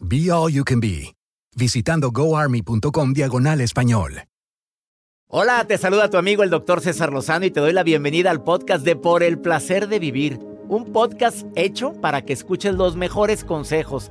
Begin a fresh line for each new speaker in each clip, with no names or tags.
Be All You Can Be, visitando goarmy.com diagonal español.
Hola, te saluda tu amigo el doctor César Lozano y te doy la bienvenida al podcast de Por el Placer de Vivir, un podcast hecho para que escuches los mejores consejos,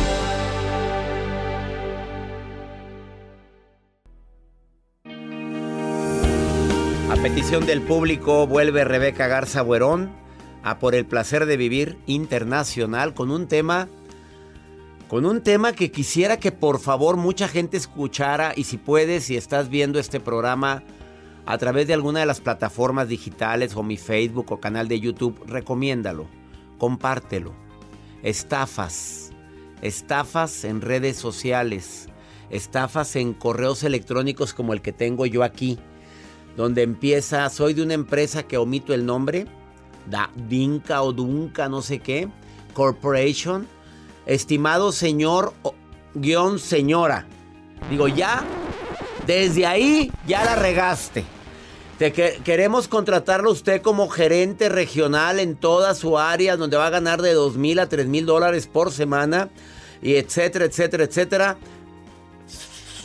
Petición del público vuelve Rebeca Garza Buerón a Por el placer de vivir internacional con un tema con un tema que quisiera que por favor mucha gente escuchara y si puedes, si estás viendo este programa a través de alguna de las plataformas digitales o mi Facebook o canal de YouTube, recomiéndalo, compártelo. Estafas, estafas en redes sociales, estafas en correos electrónicos como el que tengo yo aquí, donde empieza, soy de una empresa que omito el nombre, da, Dinka o Dunca, no sé qué, Corporation, estimado señor o, guion señora. Digo, ya, desde ahí ya la regaste. Te que, queremos contratarlo usted como gerente regional en toda su área, donde va a ganar de 2 mil a 3 mil dólares por semana, y etcétera, etcétera, etcétera.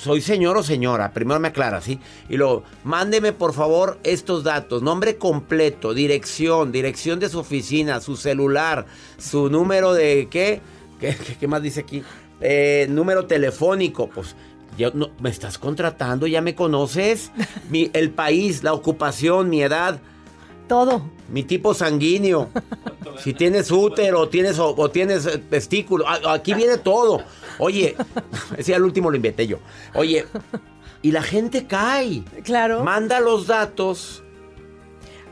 Soy señor o señora, primero me aclara, ¿sí? Y luego, mándeme por favor estos datos, nombre completo, dirección, dirección de su oficina, su celular, su número de, ¿qué? ¿Qué, más dice aquí? Eh, número telefónico, pues yo, no, me estás contratando, ya me conoces. Mi, el país, la ocupación, mi edad.
Todo.
Mi tipo sanguíneo. si tienes útero tienes, o, o tienes testículo. Aquí viene todo. Oye, ese al último lo inventé yo. Oye, y la gente cae.
Claro.
Manda los datos.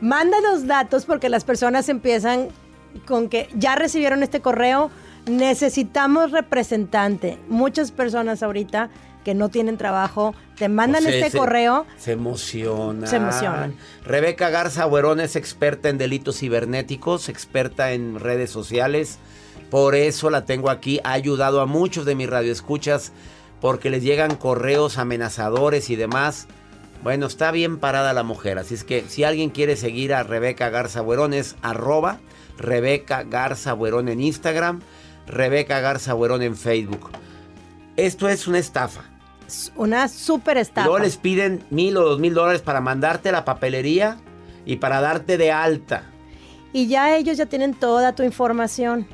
Manda los datos porque las personas empiezan con que ya recibieron este correo, necesitamos representante. Muchas personas ahorita que no tienen trabajo, te mandan
O sea,
este
se-
correo.
Se emocionan.
Se emocionan.
Rebeca Garza Buerón es experta en delitos cibernéticos, experta en redes sociales. Por eso la tengo aquí. Ha ayudado a muchos de mis radioescuchas porque les llegan correos amenazadores y demás. Bueno, está bien parada la mujer. Así es que si alguien quiere seguir a Rebeca Garza Buerón es arroba Rebeca Garza Buerón en Instagram, Rebeca Garza Buerón en Facebook. Esto es una estafa.
Una super estafa.
luego les piden mil o dos mil dólares para mandarte la papelería y para darte de alta.
Y ya ellos ya tienen toda tu información.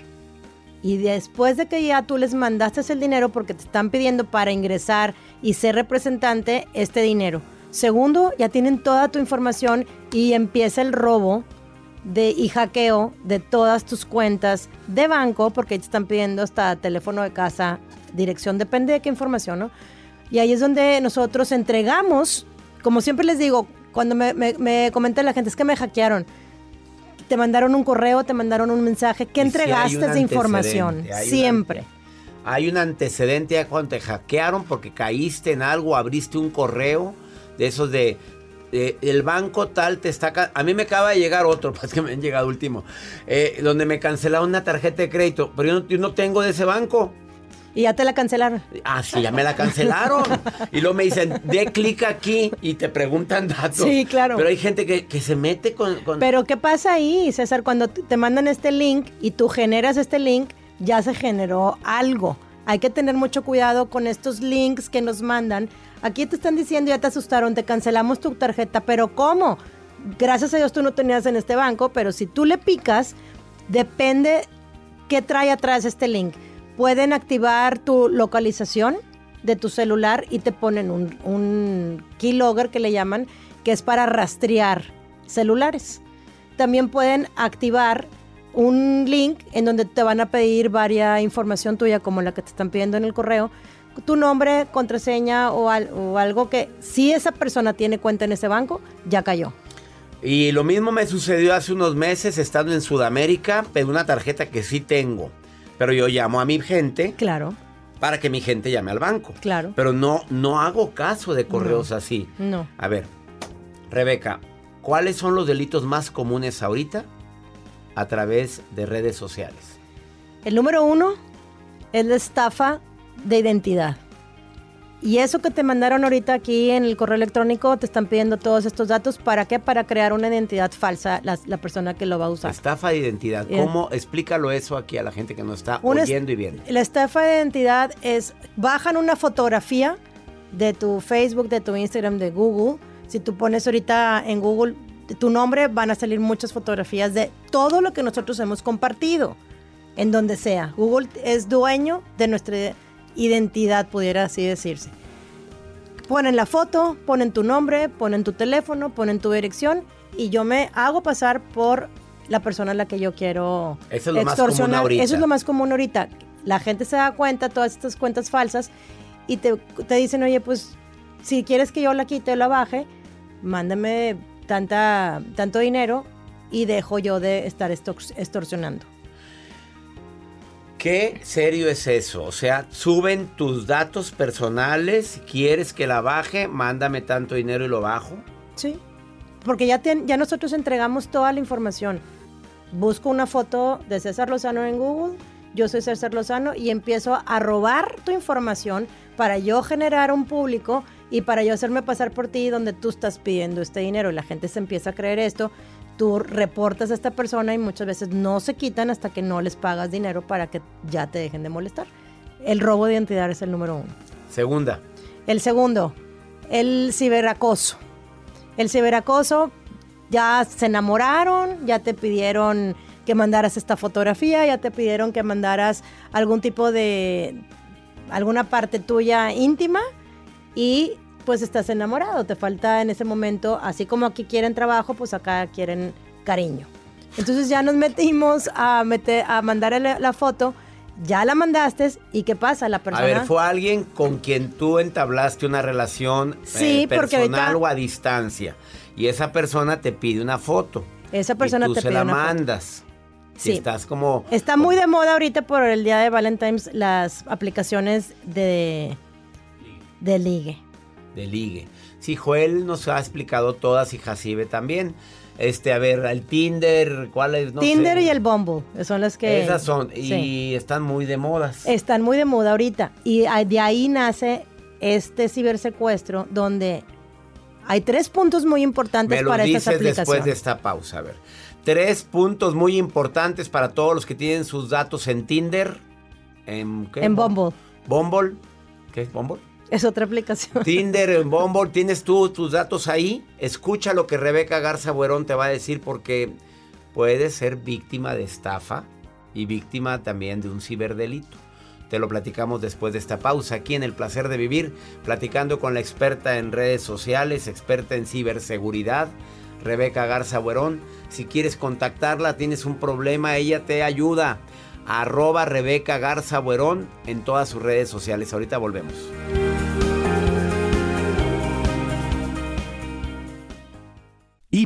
Y después de que ya tú les mandaste el dinero porque te están pidiendo para ingresar y ser representante este dinero. Segundo, ya tienen toda tu información y empieza el robo de, y hackeo de todas tus cuentas de banco porque te están pidiendo hasta teléfono de casa, dirección, depende de qué información, ¿no? Y ahí es donde nosotros entregamos, como siempre les digo, cuando me, me, me comenta la gente, es que me hackearon te mandaron un correo, te mandaron un mensaje, ¿qué
Y
entregaste
un
de información?
hay
Siempre.
Hay un antecedente ya cuando te hackearon porque caíste en algo, abriste un correo de esos de, de- el banco tal te está... A mí me acaba de llegar otro, pues que me han llegado último, eh, donde me cancelaron una tarjeta de crédito, pero yo no, yo no tengo de ese banco.
Y ya te la cancelaron.
Ah, sí, ya me la cancelaron. y luego me dicen, de clic aquí y te preguntan datos.
Sí, claro.
Pero hay gente que, que se mete con... con-
Pero ¿qué pasa ahí, César? Cuando te mandan este link y tú generas este link, ya se generó algo. Hay que tener mucho cuidado con estos links que nos mandan. Aquí te están diciendo, ya te asustaron, te cancelamos tu tarjeta, pero ¿cómo? Gracias a Dios tú no tenías en este banco, pero si tú le picas, depende qué trae atrás este link. Pueden activar tu localización de tu celular y te ponen un, un keylogger que le llaman, que es para rastrear celulares. También pueden activar un link en donde te van a pedir varia información tuya, como la que te están pidiendo en el correo, tu nombre, contraseña o, o algo que si esa persona tiene cuenta en ese banco, ya cayó.
Y lo mismo me sucedió hace unos meses estando en Sudamérica, pero una tarjeta que sí tengo. Pero yo llamo a mi gente.
Claro.
Para que mi gente llame al banco.
Claro.
Pero no, no hago caso de correos así.
No.
A ver, Rebeca, ¿cuáles son los delitos más comunes ahorita a través de redes sociales?
El número uno es la estafa de identidad. Y eso que te mandaron ahorita aquí en el correo electrónico, te están pidiendo todos estos datos. ¿Para qué? Para crear una identidad falsa la, la persona que lo va a usar.
Estafa de identidad.
Bien.
¿Cómo? Explícalo eso aquí a la gente que nos está
Una
oyendo y viendo.
La estafa de identidad es, bajan una fotografía de tu Facebook, de tu Instagram, de Google. Si tú pones ahorita en Google tu nombre, van a salir muchas fotografías de todo lo que nosotros hemos compartido, en donde sea. Google es dueño de nuestra identidad, pudiera así decirse. Ponen la foto, ponen tu nombre, ponen tu teléfono, ponen tu dirección y yo me hago pasar por la persona a la que yo quiero
Eso es lo más común ahorita.
Eso es lo más común ahorita. La gente se da cuenta, todas estas cuentas falsas, y te, te dicen, oye, pues si quieres que yo la quite o la baje, mándame tanta, tanto dinero y dejo yo de estar extor- extorsionando.
¿Qué serio es eso? O sea, suben tus datos personales, si quieres que la baje, mándame tanto dinero y lo bajo.
Sí. Porque ya, ten- ya nosotros entregamos toda la información. Busco una foto de César Lozano en Google, yo soy César Lozano y empiezo a robar tu información para yo generar un público y para yo hacerme pasar por ti donde tú estás pidiendo este dinero. Y la gente se empieza a creer esto. Tú reportas a esta persona y muchas veces no se quitan hasta que no les pagas dinero para que ya te dejen de molestar. El robo de identidad es el número uno.
Segunda.
El segundo, el ciberacoso. El ciberacoso, ya se enamoraron, ya te pidieron que mandaras esta fotografía, ya te pidieron que mandaras algún tipo de, alguna parte tuya íntima y pues estás enamorado, te falta en ese momento, así como aquí quieren trabajo, pues acá quieren cariño. Entonces ya nos metimos a, meter, a mandar la, la foto, ya la mandaste y ¿qué pasa? La persona...
A ver, fue alguien con quien tú entablaste una relación
Sí,
eh,
porque
personal
ahorita-
o a distancia. Y esa persona te pide una foto.
Esa persona
y tú
te
se
pide
la
una foto.
mandas.
Sí.
Y estás como...
Está muy de moda ahorita por el día de Valentine's las aplicaciones de, de ligue.
De ligue. Sí, Joel nos ha explicado todas y Jacibe también. Este, a ver, el Tinder, ¿cuál es? No
Tinder
sé.
y el Bumble son las que...
Esas son, y están muy de modas.
están muy de moda ahorita. Y de ahí nace este cibersecuestro donde hay tres puntos muy importantes
Me lo
para estas
dices
aplicaciones.
después de esta pausa, a ver. Tres puntos muy importantes para todos los que tienen sus datos en Tinder. ¿En qué?
En Bumble.
Bumble. ¿Qué es Bumble?
Es otra aplicación.
Tinder, Bumble, tienes tú tus datos ahí. Escucha lo que Rebeca Garza Buerón te va a decir porque puedes ser víctima de estafa y víctima también de un ciberdelito. Te lo platicamos después de esta pausa aquí en El Placer de Vivir, platicando con la experta en redes sociales, experta en ciberseguridad, Rebeca Garza Buerón. Si quieres contactarla, tienes un problema, ella te ayuda. Arroba Rebeca Garza Buerón en todas sus redes sociales. Ahorita volvemos.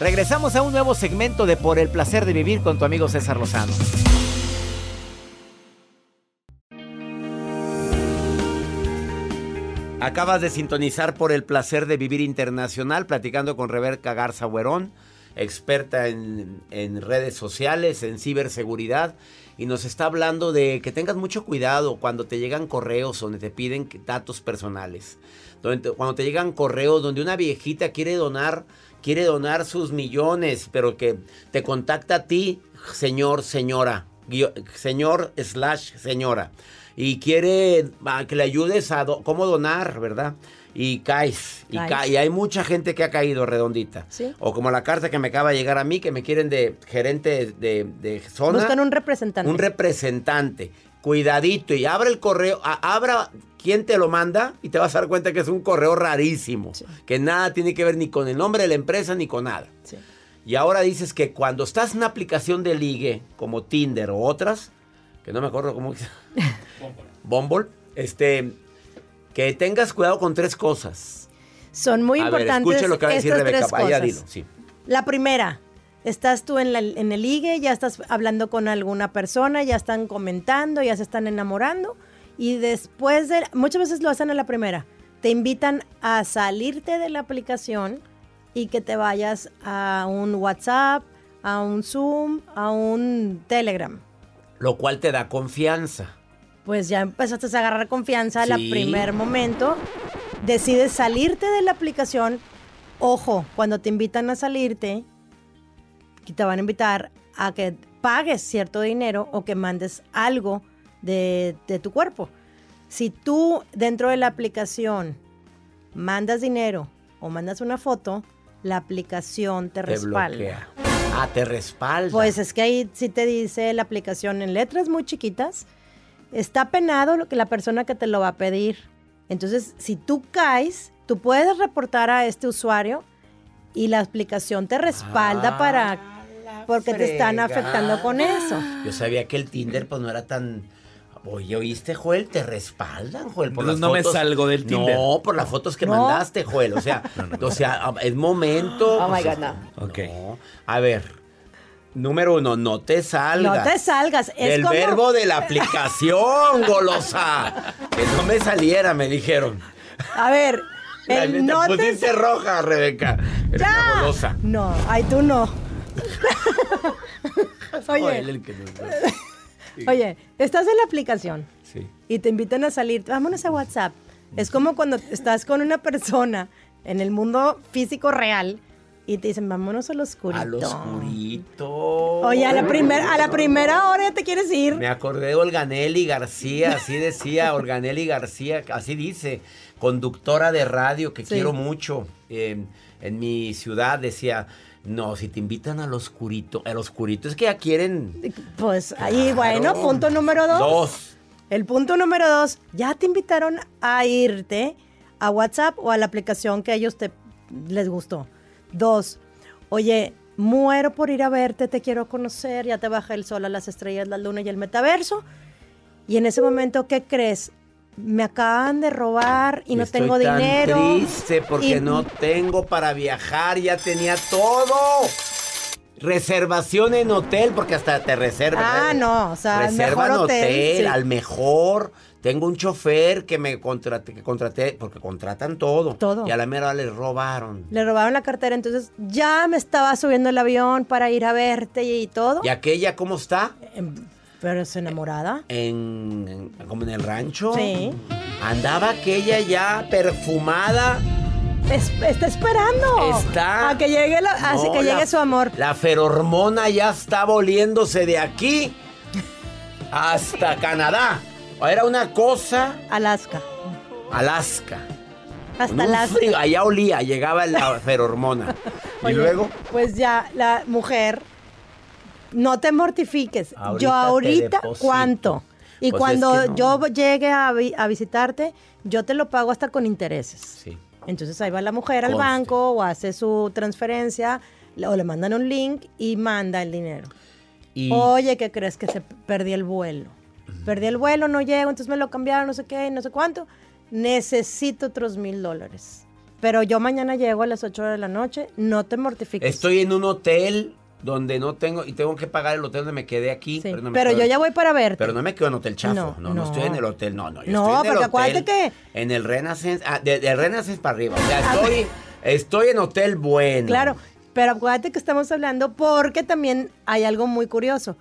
Regresamos a un nuevo segmento de Por el placer de vivir con tu amigo César Lozano. Acabas de sintonizar por el placer de vivir internacional, platicando con Rebeca Garza Huerón, experta en, redes sociales, en ciberseguridad, y nos está hablando de que tengas mucho cuidado cuando te llegan correos donde te piden datos personales. Cuando te llegan correos donde una viejita quiere donar, quiere donar sus millones, pero que te contacta a ti, señor, señora, señor slash señora y quiere que le ayudes a cómo donar, ¿verdad? Y caes, y, y, hay mucha gente que ha caído redondita.
¿Sí?
O como la carta que me acaba de llegar a mí, que me quieren de gerente de, de zona.
Buscan un representante.
Un representante. Cuidadito y abra el correo, abra quién te lo manda y te vas a dar cuenta que es un correo rarísimo, sí. que nada tiene que ver ni con el nombre de la empresa ni con nada.
Sí.
Y ahora dices que cuando estás en una aplicación de ligue como Tinder o otras, que no me acuerdo cómo Bumble, este, que tengas cuidado con tres cosas.
Son muy
a
importantes.
Ver, escuche lo que va a decir Rebeca. Vaya, dilo, sí.
La primera, estás tú en, la, en el ligue, ya estás hablando con alguna persona, ya están comentando, ya se están enamorando. Y después de, muchas veces lo hacen a la primera, te invitan a salirte de la aplicación y que te vayas a un WhatsApp, a un Zoom, a un Telegram.
Lo cual te da confianza.
Pues ya empezaste a agarrar confianza sí. al primer momento. Decides salirte de la aplicación. Ojo, cuando te invitan a salirte, te van a invitar a que pagues cierto dinero o que mandes algo de, de tu cuerpo. Si tú dentro de la aplicación mandas dinero o mandas una foto, la aplicación te,
te
respalda.
Bloquea. Ah, te respalda.
Pues es que ahí sí te dice la aplicación en letras muy chiquitas. Está penado lo que la persona que te lo va a pedir. Entonces, si tú caes, tú puedes reportar a este usuario y la aplicación te respalda
ah,
para porque te están afectando con eso.
Yo sabía que el Tinder pues no era tan Oye, ¿oíste, Joel? Te respaldan, Joel. Por las
no
fotos.
me salgo del Tinder.
No, por las fotos que
No.
mandaste, Joel. O sea, o sea, es momento.
Oh my God, no.
Ok.
no. A ver, número uno, no te salgas.
No te salgas. Es
el
como-
verbo de la aplicación, golosa. Que no me saliera, me dijeron.
A ver, el
te
no te
pusiste roja, Rebeca. Eres
¡Ya!
una golosa.
No, ay, tú no.
El que nos-
oye, estás en la aplicación
Sí.
y te invitan a salir, vámonos a WhatsApp. Es como cuando estás con una persona en el mundo físico real y te dicen, vámonos al oscurito.
Al oscurito.
Oye, a la, primer, a la primera hora ya te quieres ir.
Me acordé de Olganelli García, así decía Olganelli García, así dice, conductora de radio que
Sí.
quiero mucho. Eh, en mi ciudad decía, no, si te invitan al oscurito, al oscurito es que ya quieren
Pues ahí, bueno, punto número dos.
dos.
El punto número dos, ya te invitaron a irte a WhatsApp o a la aplicación que a ellos te, les gustó. Dos, oye, muero por ir a verte, te quiero conocer, ya te baja el sol a las estrellas, la luna y el metaverso. Y en ese momento, ¿qué crees? Me acaban de robar y no
Estoy
tengo
tan
dinero.
triste porque
Y-
no tengo para viajar, ya tenía todo. Reservación en hotel, porque hasta te reservan.
Ah, no, o sea, el
Reservan
mejor hotel, sí.
al mejor. Tengo un chofer que me contraté, que contraté, porque contratan todo.
Todo.
Y a la mera les robaron.
Le robaron la cartera, entonces ya me estaba subiendo el avión para ir a verte y, y todo.
¿Y aquella cómo está?
Em, Pero es enamorada.
En, en- como en el rancho.
Sí.
Andaba aquella ya perfumada.
Es- está esperando.
Está.
A que llegue, la-
No,
que
la-
llegue su amor.
La ferormona ya está volviéndose de aquí hasta Canadá. Era una cosa,
Alaska.
Alaska.
Hasta Alaska.
allá olía, llegaba la ferormona. y
Oye,
luego,
Pues ya la mujer No te mortifiques.
Ahorita
yo ahorita. ¿cuánto? Y
Pues
cuando
es que no.
yo llegue a, vi- a visitarte, yo te lo pago hasta con intereses.
Sí.
Entonces ahí va la mujer al banco o hace su transferencia o le mandan un link y manda el dinero.
Y
Oye, ¿qué crees que se perdí el vuelo? Perdí el vuelo, no llego, entonces me lo cambiaron, no sé qué, no sé cuánto. Necesito otros mil dólares. Pero yo mañana llego a las 8 de la noche, no te mortifiques.
estoy en un hotel donde no tengo y tengo que pagar el hotel donde me quedé aquí.
Sí,
no me
pero
quedo-
yo ya voy para verte.
Pero no me quedo en hotel chafo.
No,
No, no,
no.
estoy en el hotel. No, no. Yo
No,
estoy en el
porque acuérdate
hotel,
que-
En el Renaissance. Ah, de, de Renaissance para arriba. O sea, estoy, estoy en hotel bueno.
Claro, pero acuérdate que estamos hablando porque también hay algo muy curioso.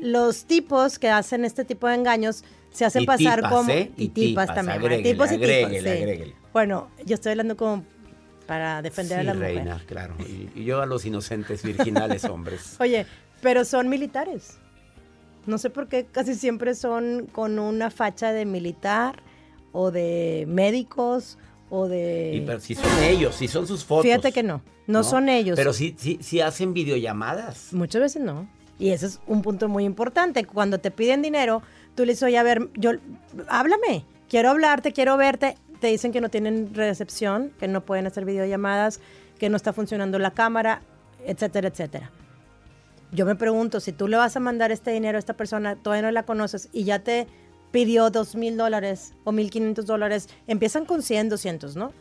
Los tipos que hacen este tipo de engaños se hacen
Y
pasar
tipas,
como
¿eh? Y tipas,
también.
agréguele,
tipos y tipas,
agréguele,
sí. Bueno, yo estoy hablando como para defender a
Sí,
la mujer.
reina, claro. Y, y yo a los inocentes virginales hombres.
Oye, pero son militares. No sé por qué casi siempre son con una facha de militar o de médicos o de...
Y, pero si son ellos, si son sus fotos.
Fíjate que no, no, son ellos.
Pero sí, sí, sí hacen videollamadas.
Muchas veces no. Y ese es un punto muy importante. Cuando te piden dinero, tú le dices, oye, a ver, yo, háblame, quiero hablarte, quiero verte. Te dicen que no tienen recepción, que no pueden hacer videollamadas, que no está funcionando la cámara, etcétera, etcétera. Yo me pregunto, si tú le vas a mandar este dinero a esta persona, todavía no la conoces y ya te pidió dos mil dólares o mil quinientos dólares, empiezan con 100, 200, ¿no?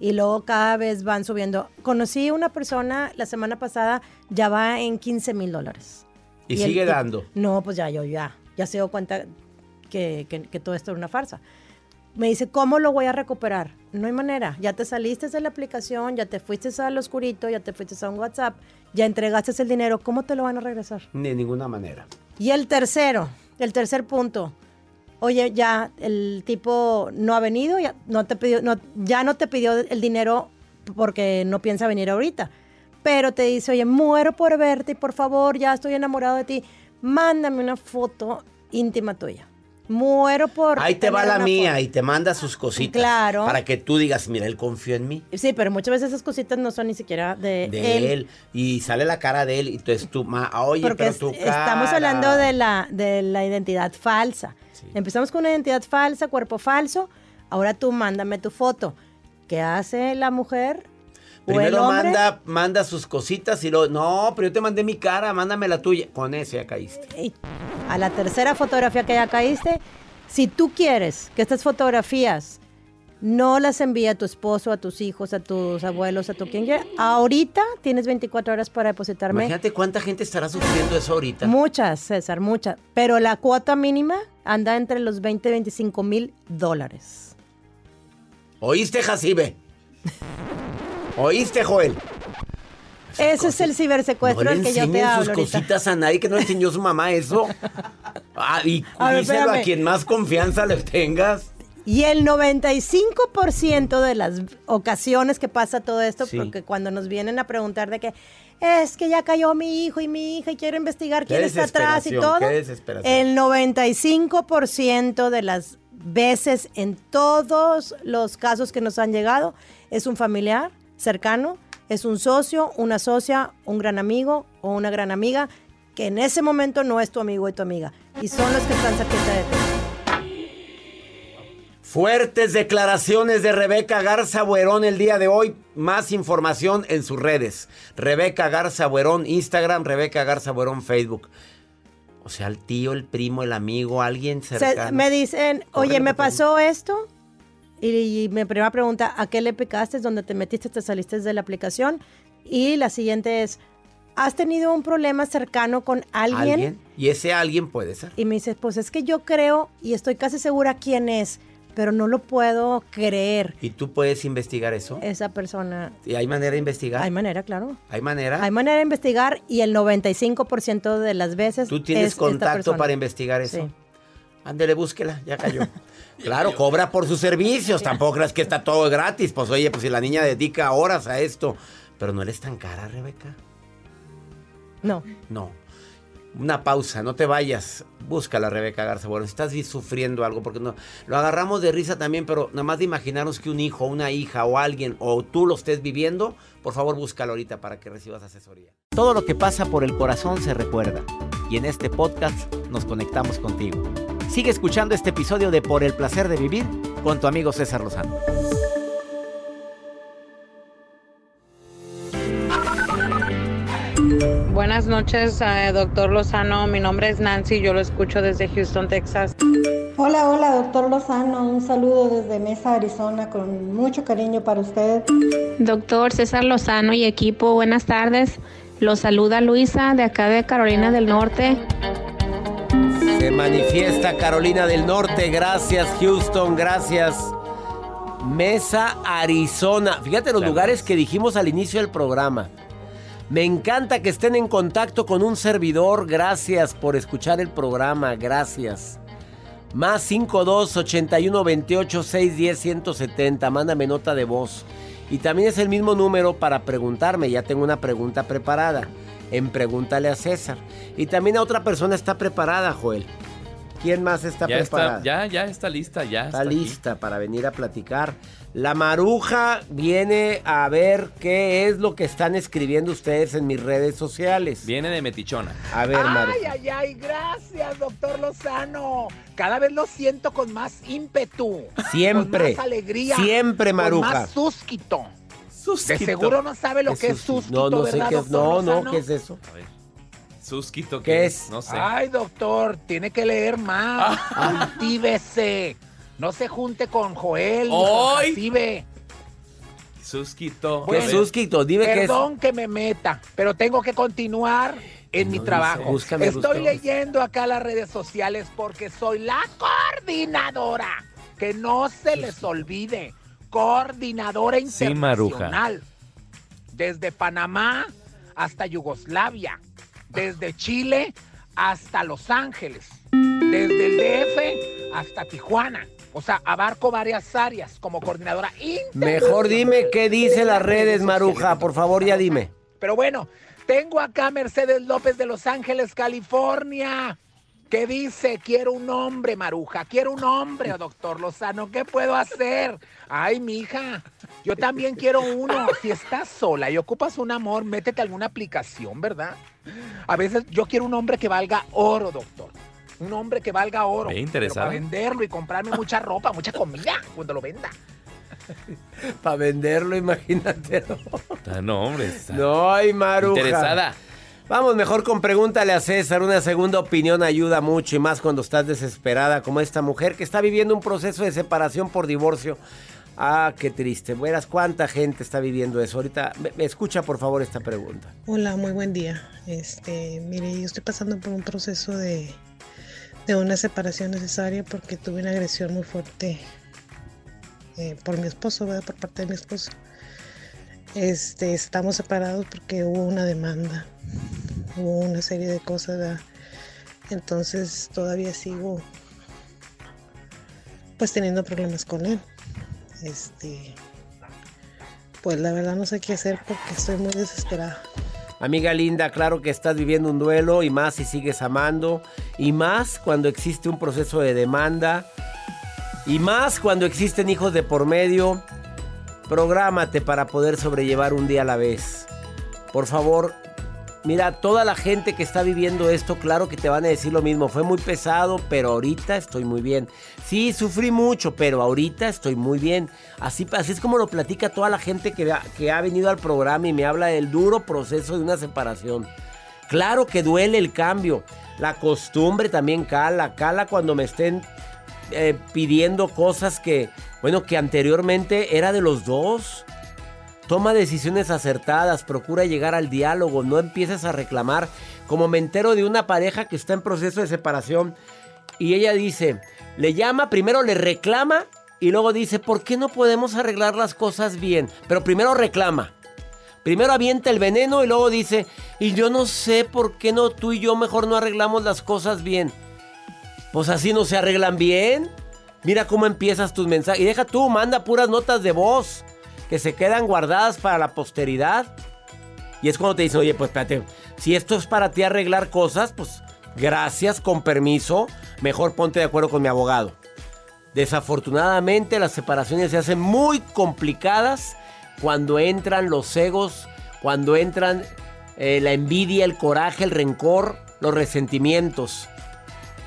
Y luego cada vez van subiendo. Conocí una persona la semana pasada, ya va en 15 mil dólares.
Y,
el
sigue
tip-
dando.
No, pues ya, yo ya, ya se dio cuenta que, que- que todo esto era una farsa. Me dice, ¿cómo lo voy a recuperar? No hay manera. Ya te saliste de la aplicación, ya te fuiste al oscurito, ya te fuiste a un WhatsApp, ya entregaste el dinero. ¿Cómo te lo van a regresar?
De ninguna manera.
Y el tercero, el tercer punto. Oye, ya el tipo no ha venido, ya no te pidió, no, ya no te pidió el dinero porque no piensa venir ahorita. Pero te dice, oye, muero por verte y por favor, ya estoy enamorado de ti. Mándame una foto íntima tuya. Muero por.
Ahí te va la mía
foto".
y te manda sus cositas.
Claro.
Para que tú digas, mira, él confió en mí.
Sí, pero muchas veces esas cositas no son ni siquiera de,
De él. Y sale la cara de él. Y entonces tú, ma, oye,
Porque
pero
es-
tu
estamos
cara.
hablando de la, de la identidad falsa.
Sí.
Empezamos con una identidad falsa, cuerpo falso. Ahora tú mándame tu foto. ¿Qué hace la mujer? ¿O el
Primero manda, manda sus cositas y luego, no, pero yo te mandé mi cara, mándame la tuya. Con eso ya caíste.
Y a la tercera fotografía que ya caíste, si tú quieres que estas fotografías no las envíe a tu esposo, a tus hijos, a tus abuelos, a tu quien quiera, ahorita tienes 24 horas para depositarme.
Imagínate cuánta gente estará sufriendo eso ahorita.
Muchas, César, muchas. Pero la cuota mínima anda entre los 20 y 25 mil dólares.
¿Oíste, Jacibe? ¿Oíste, Joel?
Ese es el cibersecuestro
no
del que yo te hablo
sus
ahorita.
cositas a nadie que no le enseñó su mamá eso. Ah, y
A ver,
díselo a quien más confianza le tengas.
Y el 95% de las ocasiones que pasa todo esto,
Sí.
porque cuando nos vienen a preguntar de que es que ya cayó mi hijo y mi hija y quiero investigar quién está atrás y todo, el 95% de las veces en todos los casos que nos han llegado es un familiar cercano, es un socio, una socia, un gran amigo o una gran amiga que en ese momento no es tu amigo y tu amiga y son los que están cerquita de ti.
Fuertes declaraciones de Rebeca Garza Buerón el día de hoy. Más información en sus redes. Rebeca Garza Buerón, Instagram, Rebeca Garza Buerón, Facebook. O sea, el tío, el primo, el amigo, alguien
Se-
cercano.
me dicen, oye, me pasó esto. Y, y mi primera pregunta, ¿a qué le picaste? ¿Dónde te metiste? ¿Te saliste de la aplicación? Y la siguiente es, ¿has tenido un problema cercano con alguien?
¿Alguien? Y ese alguien puede ser.
Y me dice, pues es que yo creo y estoy casi segura quién es, pero no lo puedo creer.
¿Y tú puedes investigar eso?
Esa persona.
¿Y hay manera de investigar?
Hay manera, claro.
¿Hay manera?
Hay manera de investigar y el 95% de las veces.
¿Tú tienes
es
contacto para investigar eso?
Sí.
Ándele, búsquela, ya cayó. Claro, cobra por sus servicios, tampoco creas que está todo gratis. Pues oye, pues si la niña dedica horas a esto. Pero no eres tan cara, Rebeca.
No.
No. una pausa, no te vayas. Búscala, Rebeca Garza. Bueno, si estás sufriendo algo, porque no, lo agarramos de risa también, pero nada más de imaginarnos que un hijo, una hija o alguien, o tú lo estés viviendo, por favor búscalo ahorita para que recibas asesoría. Todo lo que pasa por el corazón se recuerda. Y en este podcast nos conectamos contigo. Sigue escuchando este episodio de Por el placer de vivir con tu amigo César Lozano.
Buenas noches, eh, doctor Lozano. Mi nombre es Nancy, yo lo escucho desde Houston, Texas.
Hola, hola, doctor Lozano. Un saludo desde Mesa, Arizona, con mucho cariño para usted.
Doctor César Lozano y equipo, buenas tardes. Los saluda Luisa de acá de Carolina del Norte.
Se manifiesta Carolina del Norte. Gracias, Houston. Gracias. Mesa, Arizona. Fíjate los lugares que dijimos al inicio del programa. Me encanta que estén en contacto con un servidor. Gracias por escuchar el programa. Gracias. Más 52 81 28 610 170. Mándame nota de voz. Y también es el mismo número para preguntarme. Ya tengo una pregunta preparada. En Pregúntale a César. Y también a otra persona está preparada, Joel. ¿Quién más está
Ya
preparada?
está, ya, ya está lista, ya.
está, lista para venir a platicar. La maruja viene a ver qué es lo que están escribiendo ustedes en mis redes sociales.
Viene de metichona.
A ver, maruja.
Ay, ay, ay, gracias, doctor Lozano. Cada vez lo siento con más ímpetu.
Siempre.
Con más alegría.
Siempre, Maruja.
Con más De
Susquito.
seguro no sabe lo que es
Sus-
súsquito,
No, no sé
¿verdad,
qué es. No, no? ¿qué es eso?
A ver. Susquito,
¿Qué
¿qué,
es?
es? No sé.
Ay, doctor, tiene que leer más.
Ah.
Cultívese. No se junte con Joel. Jacibe.
Susquito.
¿Qué
Bueno,
es Susquito? Dime qué es.
Perdón que me meta, pero tengo que continuar en mi trabajo.
búscame,
Estoy
búscame.
leyendo acá las redes sociales porque soy la coordinadora. Que no se les olvide. Coordinadora
Sí,
internacional. Desde Panamá hasta Yugoslavia. Desde Chile hasta Los Ángeles. Desde el DF hasta Tijuana. O sea, abarco varias áreas como coordinadora
Mejor dime qué dicen las redes. Maruja. Por favor, ya dime.
Pero bueno, tengo acá a Mercedes López de Los Ángeles, California. Que dice? Quiero un hombre, Maruja. Quiero un hombre, doctor Lozano. ¿Qué puedo hacer? Ay, mija. Yo también quiero uno. Si estás sola y ocupas un amor, métete a alguna aplicación, ¿verdad? A veces yo quiero un hombre que valga oro, doctor. Un hombre que valga oro.
Ve,
Pero
interesada.
Para venderlo y comprarme mucha ropa, mucha comida cuando lo venda.
Para venderlo, imagínate.
Ah, No, hombre. está
No, ay, Maruja.
Interesada.
Vamos mejor con pregúntale a César. Una segunda opinión ayuda mucho y más cuando estás desesperada como esta mujer que está viviendo un proceso de separación por divorcio. Ah, qué triste. Verás cuánta gente está viviendo eso. Ahorita, escucha por favor esta pregunta.
Hola, muy buen día. Este, mire, yo estoy pasando por un proceso de, de una separación necesaria porque tuve una agresión muy fuerte eh, por mi esposo, ¿verdad? Por parte de mi esposo. Este, estamos separados porque hubo una demanda, hubo una serie de cosas. Entonces todavía sigo pues teniendo problemas con él. Este, pues la verdad no sé qué hacer porque estoy muy desesperada.
Amiga linda, claro que estás viviendo un duelo y más si sigues amando y más cuando existe un proceso de demanda y más cuando existen hijos de por medio. Prográmate para poder sobrellevar un día a la vez. Por favor, mira, toda la gente que está viviendo esto, claro que te van a decir lo mismo. Fue muy pesado, pero ahorita estoy muy bien. Sí, sufrí mucho, pero ahorita estoy muy bien. Así, así es como lo platica toda la gente que, ha- venido al programa y me habla del duro proceso de una separación. Claro que duele el cambio. La costumbre también cala. Cala cuando me estén eh, pidiendo cosas que, bueno, que anteriormente era de los dos. Toma decisiones acertadas, procura llegar al diálogo, no empieces a reclamar. Como me entero de una pareja que está en proceso de separación y ella dice, le llama, primero le reclama y luego dice, ¿por qué no podemos arreglar las cosas bien? Pero primero reclama. Primero avienta el veneno y luego dice, y yo no sé por qué no tú y yo mejor no arreglamos las cosas bien. Pues así no se arreglan bien. Mira cómo empiezas tus mensajes. Y deja tú, manda puras notas de voz que se quedan guardadas para la posteridad. Y es cuando te dicen, oye, pues espérate, Si esto es para ti arreglar cosas, pues gracias, con permiso, mejor ponte de acuerdo con mi abogado. Desafortunadamente las separaciones se hacen muy complicadas cuando entran los egos, cuando entran eh, la envidia, el coraje, el rencor, los resentimientos.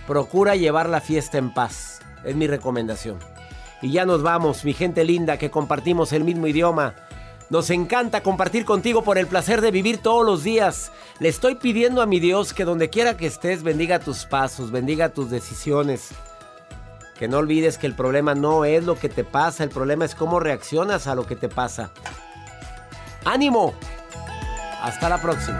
Procura llevar la fiesta en paz. Es mi recomendación. Y ya nos vamos, mi gente linda, que compartimos el mismo idioma. Nos encanta compartir contigo por el placer de vivir todos los días. Le estoy pidiendo a mi Dios que donde quiera que estés bendiga tus pasos, bendiga tus decisiones. Que no olvides que el problema no es lo que te pasa, el problema es cómo reaccionas a lo que te pasa. ¡Ánimo! Hasta la próxima.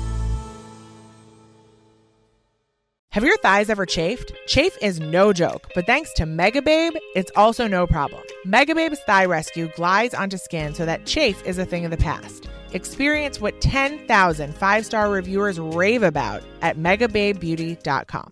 Have your thighs ever chafed? Chafe is no joke, but thanks to Megababe, it's also no problem. Megababe's Thigh Rescue glides onto skin so that chafe is a thing of the past. Experience what 10,000 five star reviewers rave about at megababebeauty.com.